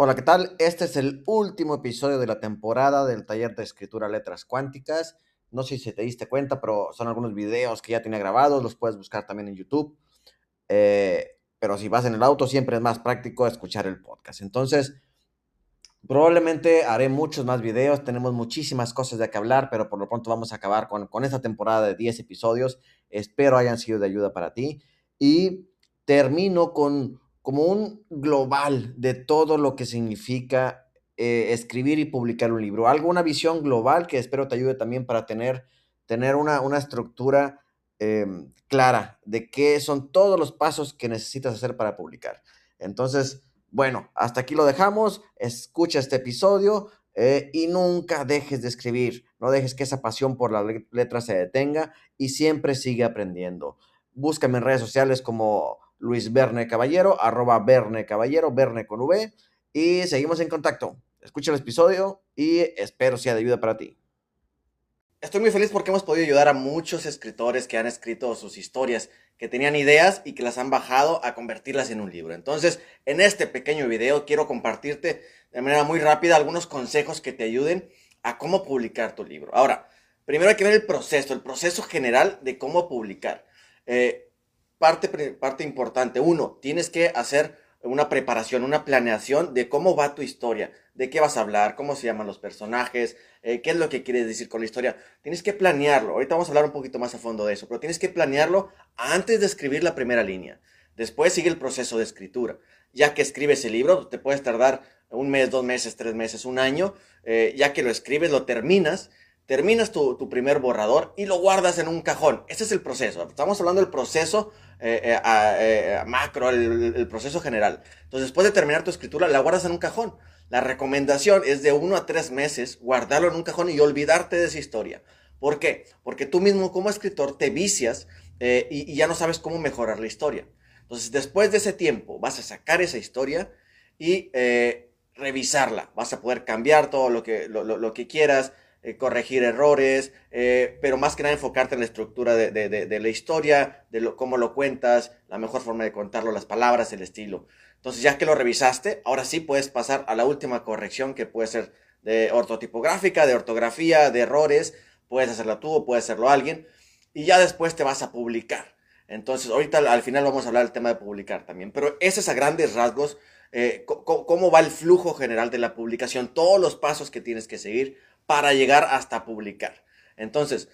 Hola, ¿qué tal? Este es el último episodio de la temporada del taller de escritura letras cuánticas. No sé si te diste cuenta, pero son algunos videos que ya tenía grabados, los puedes buscar también en YouTube. Eh, pero si vas en el auto, siempre es más práctico escuchar el podcast. Entonces, probablemente haré muchos más videos, tenemos muchísimas cosas de que hablar, pero por lo pronto vamos a acabar con, con esta temporada de 10 episodios. Espero hayan sido de ayuda para ti. Y termino con como un global de todo lo que significa eh, escribir y publicar un libro. Algo, una visión global que espero te ayude también para tener, tener una, una estructura em, clara de qué son todos los pasos que necesitas hacer para publicar. Entonces, bueno, hasta aquí lo dejamos. Escucha este episodio eh, y nunca dejes de escribir. No dejes que esa pasión por la letra se detenga y siempre sigue aprendiendo. Búscame en redes sociales como Luis Verne Caballero, arroba Verne Caballero, Verne con V, y seguimos en contacto. Escucha el episodio y espero sea de ayuda para ti. Estoy muy feliz porque hemos podido ayudar a muchos escritores que han escrito sus historias, que tenían ideas y que las han bajado a convertirlas en un libro. Entonces, en este pequeño video quiero compartirte de manera muy rápida algunos consejos que te ayuden a cómo publicar tu libro. Ahora, primero hay que ver el proceso, el proceso general de cómo publicar. Eh, parte, parte importante. Uno, tienes que hacer una preparación, una planeación de cómo va tu historia, de qué vas a hablar, cómo se llaman los personajes, eh, qué es lo que quieres decir con la historia. Tienes que planearlo. Ahorita vamos a hablar un poquito más a fondo de eso, pero tienes que planearlo antes de escribir la primera línea. Después sigue el proceso de escritura. Ya que escribes el libro, te puedes tardar un mes, dos meses, tres meses, un año. Eh, ya que lo escribes, lo terminas terminas tu, primer borrador y lo guardas en un cajón. Ese es el proceso. Estamos hablando del proceso eh, eh, eh, macro, el, proceso general. Entonces, después de terminar tu escritura, la guardas en un cajón. La recomendación es de uno a tres meses guardarlo en un cajón y olvidarte de esa historia. ¿Por qué? Porque tú mismo como escritor te vicias y, ya no sabes cómo mejorar la historia. Entonces, después de ese tiempo, vas a sacar esa historia y revisarla. Vas a poder cambiar todo lo que, lo que quieras, eh, corregir errores, eh, pero más que nada enfocarte en la estructura de, la historia, de lo, cómo lo cuentas, la mejor forma de contarlo, las palabras, el estilo. Entonces, ya que lo revisaste, ahora sí puedes pasar a la última corrección que puede ser de ortotipográfica, de ortografía, de errores. Puedes hacerla tú o puede hacerlo alguien. Y ya después te vas a publicar. Entonces, ahorita al final vamos a hablar del tema de publicar también. Pero ese es a grandes rasgos eh, cómo va el flujo general de la publicación, todos los pasos que tienes que seguir para llegar hasta publicar. Entonces,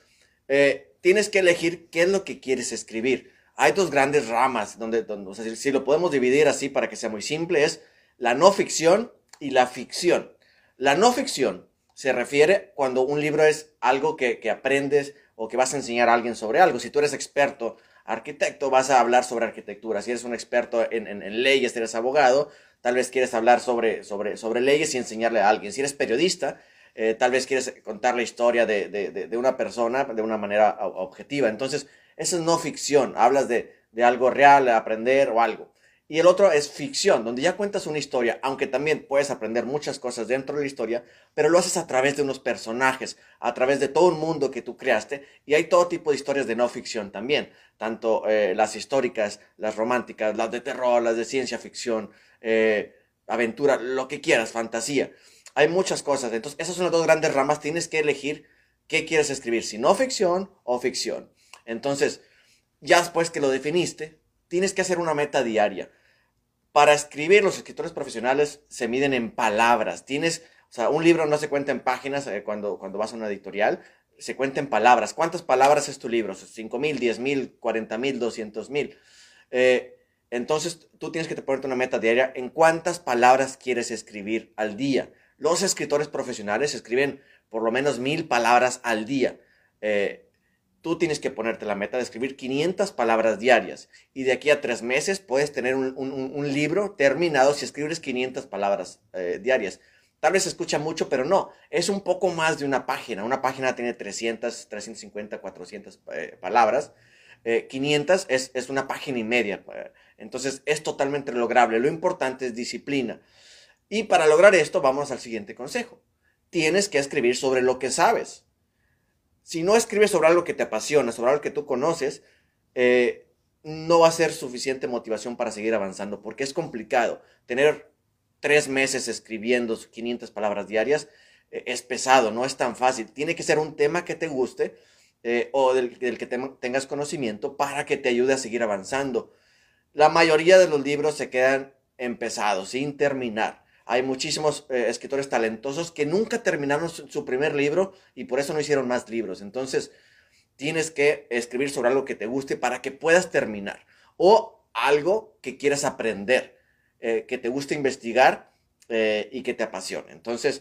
eh, tienes que elegir qué es lo que quieres escribir. Hay dos grandes ramas, donde, si lo podemos dividir así para que sea muy simple, es la no ficción y la ficción. La no ficción se refiere cuando un libro es algo que, aprendes o que vas a enseñar a alguien sobre algo. Si tú eres experto arquitecto, vas a hablar sobre arquitectura. Si eres un experto en, leyes, eres abogado, tal vez quieres hablar sobre, sobre, sobre leyes y enseñarle a alguien. Si eres periodista, eh, tal vez quieres contar la historia de, una persona de una manera objetiva. Entonces, eso es no ficción, hablas de, algo real, aprender o algo. Y el otro es ficción, donde ya cuentas una historia, aunque también puedes aprender muchas cosas dentro de la historia, pero lo haces a través de unos personajes, a través de todo un mundo que tú creaste, y hay todo tipo de historias de no ficción también, tanto eh, las históricas, las románticas, las de terror, las de ciencia ficción, eh, aventura, lo que quieras, fantasía. Hay muchas cosas. Entonces, esas son las dos grandes ramas. Tienes que elegir qué quieres escribir, si no ficción o ficción. Entonces, ya después que lo definiste, tienes que hacer una meta diaria. Para escribir, los escritores profesionales se miden en palabras. Tienes, o sea, un libro no se cuenta en páginas eh, cuando, cuando vas a una editorial, se cuenta en palabras. ¿Cuántas palabras es tu libro? ¿5 mil, 10 mil, 40 mil, 200 mil? Eh, entonces, tú tienes que ponerte una meta diaria en cuántas palabras quieres escribir al día. Los escritores profesionales escriben por lo menos mil palabras al día. Eh, tú tienes que ponerte la meta de escribir 500 palabras diarias y de aquí a tres meses puedes tener un, libro terminado si escribes 500 palabras eh, diarias. Tal vez se escucha mucho, pero no, es un poco más de una página. Una página tiene 300, 350, 400 palabras. 500 eh, es, es, una página y media. Entonces es totalmente lograble. Lo importante es disciplina. Y para lograr esto vamos al siguiente consejo. Tienes que escribir sobre lo que sabes. Si no escribes sobre algo que te apasiona, sobre algo que tú conoces, eh, no va a ser suficiente motivación para seguir avanzando, porque es complicado tener tres meses escribiendo 500 palabras diarias, eh, es pesado, no es tan fácil. Tiene que ser un tema que te guste eh, o del, que tengas conocimiento para que te ayude a seguir avanzando. La mayoría de los libros se quedan empezados, sin terminar. Hay muchísimos eh, escritores talentosos que nunca terminaron su, primer libro y por eso no hicieron más libros. Entonces, tienes que escribir sobre algo que te guste para que puedas terminar. O algo que quieras aprender, eh, que te guste investigar y que te apasione. Entonces,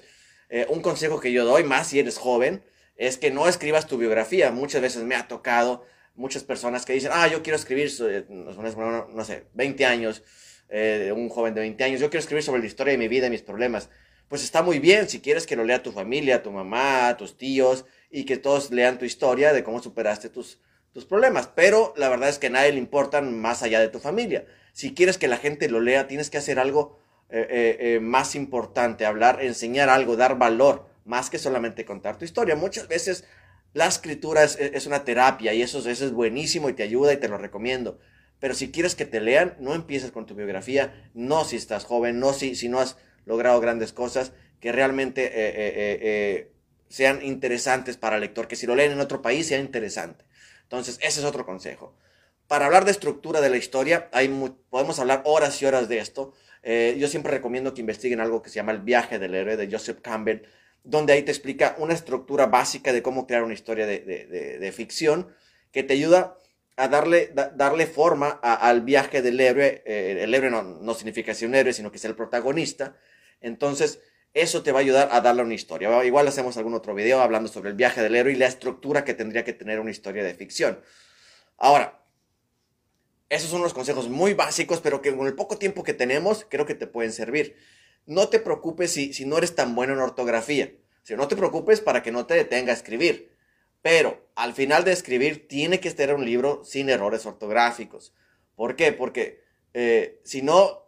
un consejo que yo doy, más si eres joven, es que no escribas tu biografía. Muchas veces me ha tocado muchas personas que dicen, ah, yo quiero escribir, no, sé, 20 años, eh, un joven de 20 años, yo quiero escribir sobre la historia de mi vida y mis problemas. Pues está muy bien si quieres que lo lea tu familia, tu mamá, tus tíos y que todos lean tu historia de cómo superaste tus, tus problemas. Pero la verdad es que a nadie le importan más allá de tu familia. Si quieres que la gente lo lea, tienes que hacer algo eh, eh, más importante, hablar, enseñar algo, dar valor más que solamente contar tu historia. Muchas veces la escritura es, una terapia y eso, eso, es buenísimo y te ayuda y te lo recomiendo. Pero si quieres que te lean, no empieces con tu biografía, no si estás joven, no si, si no has logrado grandes cosas que realmente eh, eh, eh, sean interesantes para el lector, que si lo leen en otro país sea interesante. Entonces, ese es otro consejo. Para hablar de estructura de la historia, hay podemos hablar horas y horas de esto. yo siempre recomiendo que investiguen algo que se llama El viaje del héroe de Joseph Campbell donde ahí te explica una estructura básica de cómo crear una historia de, ficción que te ayuda a darle, darle forma al viaje del héroe. Eh, el héroe no, significa ser un héroe, sino que es el protagonista. Entonces, eso te va a ayudar a darle una historia. Igual hacemos algún otro video hablando sobre el viaje del héroe y la estructura que tendría que tener una historia de ficción. Ahora, esos son unos consejos muy básicos, pero que con el poco tiempo que tenemos, creo que te pueden servir no te preocupes si, si no eres tan bueno en ortografía. Si no te preocupes para que no te detenga a escribir. Pero al final de escribir tiene que estar un libro sin errores ortográficos. ¿Por qué? Porque eh, si no,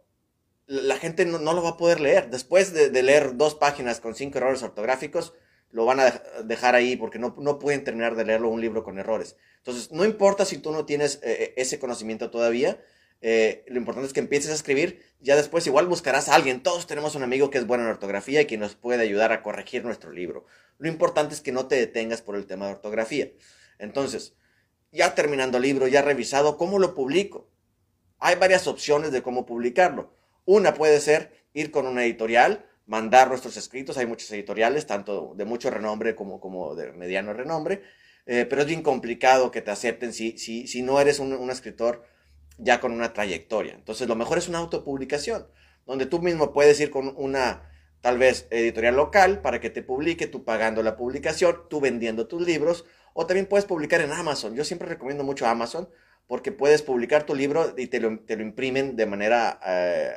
la gente no, lo va a poder leer. Después de, leer dos páginas con cinco errores ortográficos, lo van a dejar ahí porque no, no, pueden terminar de leerlo un libro con errores. Entonces, no importa si tú no tienes eh, ese conocimiento todavía, eh, lo importante es que empieces a escribir, ya después igual buscarás a alguien. Todos tenemos un amigo que es bueno en ortografía y que nos puede ayudar a corregir nuestro libro. Lo importante es que no te detengas por el tema de ortografía. Entonces, ya terminando el libro, ya revisado, ¿cómo lo publico? Hay varias opciones de cómo publicarlo. Una puede ser ir con una editorial, mandar nuestros escritos. Hay muchos editoriales, tanto de mucho renombre como, como de mediano renombre, eh, pero es bien complicado que te acepten si, si, si no eres un escritor ya con una trayectoria. Entonces, lo mejor es una autopublicación, donde tú mismo puedes ir con una, tal vez, editorial local para que te publique, tú pagando la publicación, tú vendiendo tus libros, o también puedes publicar en Amazon. Yo siempre recomiendo mucho Amazon porque puedes publicar tu libro y te lo, imprimen de manera eh,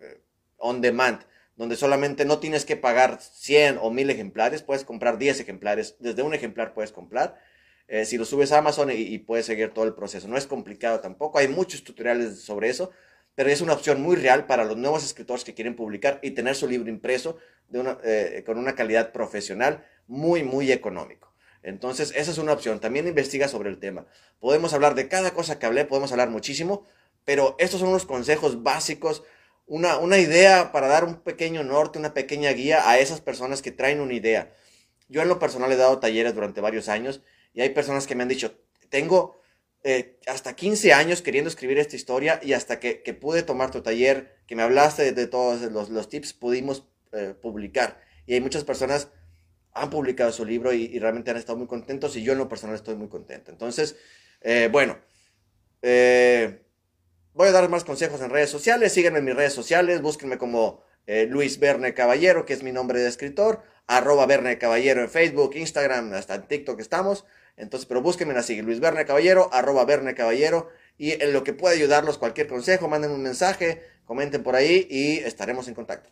eh, on demand, donde solamente no tienes que pagar 100 o 1000 ejemplares, puedes comprar 10 ejemplares, desde un ejemplar puedes comprar eh, si lo subes a Amazon y, puedes seguir todo el proceso. No es complicado tampoco, hay muchos tutoriales sobre eso, pero es una opción muy real para los nuevos escritores que quieren publicar y tener su libro impreso eh, con una calidad profesional muy, muy económico. Entonces, esa es una opción. También investiga sobre el tema. Podemos hablar de cada cosa que hablé, podemos hablar muchísimo, pero estos son unos consejos básicos, una, una idea para dar un pequeño norte, una pequeña guía a esas personas que traen una idea. Yo en lo personal he dado talleres durante varios años y hay personas que me han dicho, tengo eh, hasta 15 años queriendo escribir esta historia y hasta que, pude tomar tu taller, que me hablaste de, todos los, tips, pudimos eh, publicar. Y hay muchas personas han publicado su libro y, realmente han estado muy contentos y yo en lo personal estoy muy contento. Entonces, eh, bueno, voy a dar más consejos en redes sociales. Síguenme en mis redes sociales, búsquenme como Luis Verne Caballero, que es mi nombre de escritor arroba Verne Caballero en Facebook, Instagram, hasta en TikTok estamos. Entonces, pero búsquenme así, Luis Verne Caballero, arroba Verne Caballero. Y en lo que pueda ayudarlos, cualquier consejo, manden un mensaje, comenten por ahí y estaremos en contacto.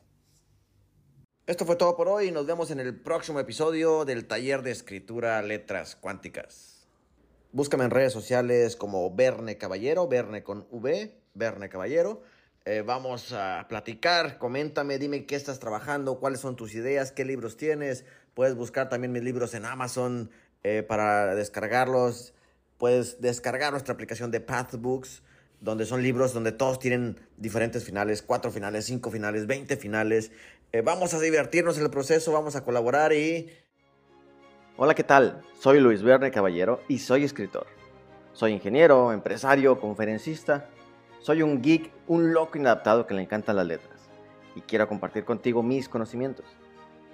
Esto fue todo por hoy. Nos vemos en el próximo episodio del taller de escritura letras cuánticas. Búscame en redes sociales como Verne Caballero, Verne con V, Verne Caballero. Eh, vamos a platicar, coméntame, dime qué estás trabajando, cuáles son tus ideas, qué libros tienes. Puedes buscar también mis libros en Amazon eh, para descargarlos. Puedes descargar nuestra aplicación de Pathbooks, donde son libros donde todos tienen diferentes finales, cuatro finales, cinco finales, veinte finales. Eh, vamos a divertirnos en el proceso, vamos a colaborar y... Hola, ¿qué tal? Soy Luis Verne Caballero y soy escritor. Soy ingeniero, empresario, conferencista. Soy un geek, un loco inadaptado que le encantan las letras y quiero compartir contigo mis conocimientos.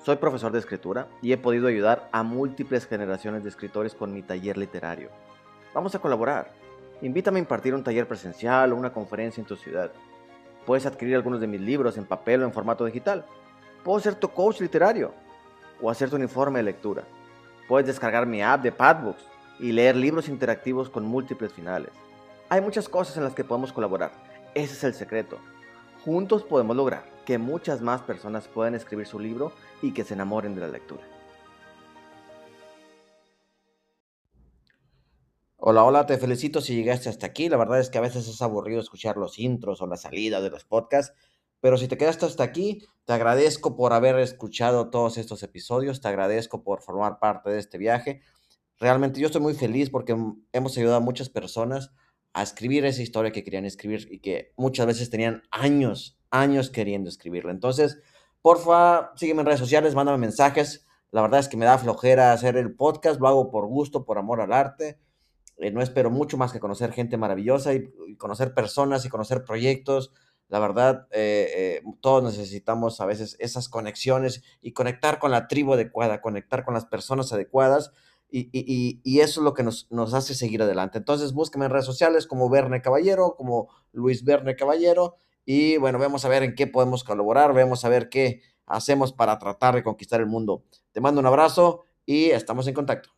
Soy profesor de escritura y he podido ayudar a múltiples generaciones de escritores con mi taller literario. Vamos a colaborar. Invítame a impartir un taller presencial o una conferencia en tu ciudad. Puedes adquirir algunos de mis libros en papel o en formato digital. Puedo ser tu coach literario o hacer tu informe de lectura. Puedes descargar mi app de Padbooks y leer libros interactivos con múltiples finales. Hay muchas cosas en las que podemos colaborar. Ese es el secreto. Juntos podemos lograr que muchas más personas puedan escribir su libro y que se enamoren de la lectura. Hola, hola, te felicito si llegaste hasta aquí. La verdad es que a veces es aburrido escuchar los intros o la salida de los podcasts, pero si te quedaste hasta aquí, te agradezco por haber escuchado todos estos episodios, te agradezco por formar parte de este viaje. Realmente yo estoy muy feliz porque hemos ayudado a muchas personas a escribir esa historia que querían escribir y que muchas veces tenían años, años queriendo escribirla. Entonces, porfa, sígueme en redes sociales, mándame mensajes. La verdad es que me da flojera hacer el podcast, lo hago por gusto, por amor al arte. Eh, no espero mucho más que conocer gente maravillosa y, conocer personas y conocer proyectos. La verdad, eh, eh, todos necesitamos a veces esas conexiones y conectar con la tribu adecuada, conectar con las personas adecuadas. Y, y, eso es lo que nos, nos, hace seguir adelante. Entonces, búsqueme en redes sociales como Verne Caballero, como Luis Verne Caballero. Y bueno, vamos a ver en qué podemos colaborar, vamos a ver qué hacemos para tratar de conquistar el mundo. Te mando un abrazo y estamos en contacto.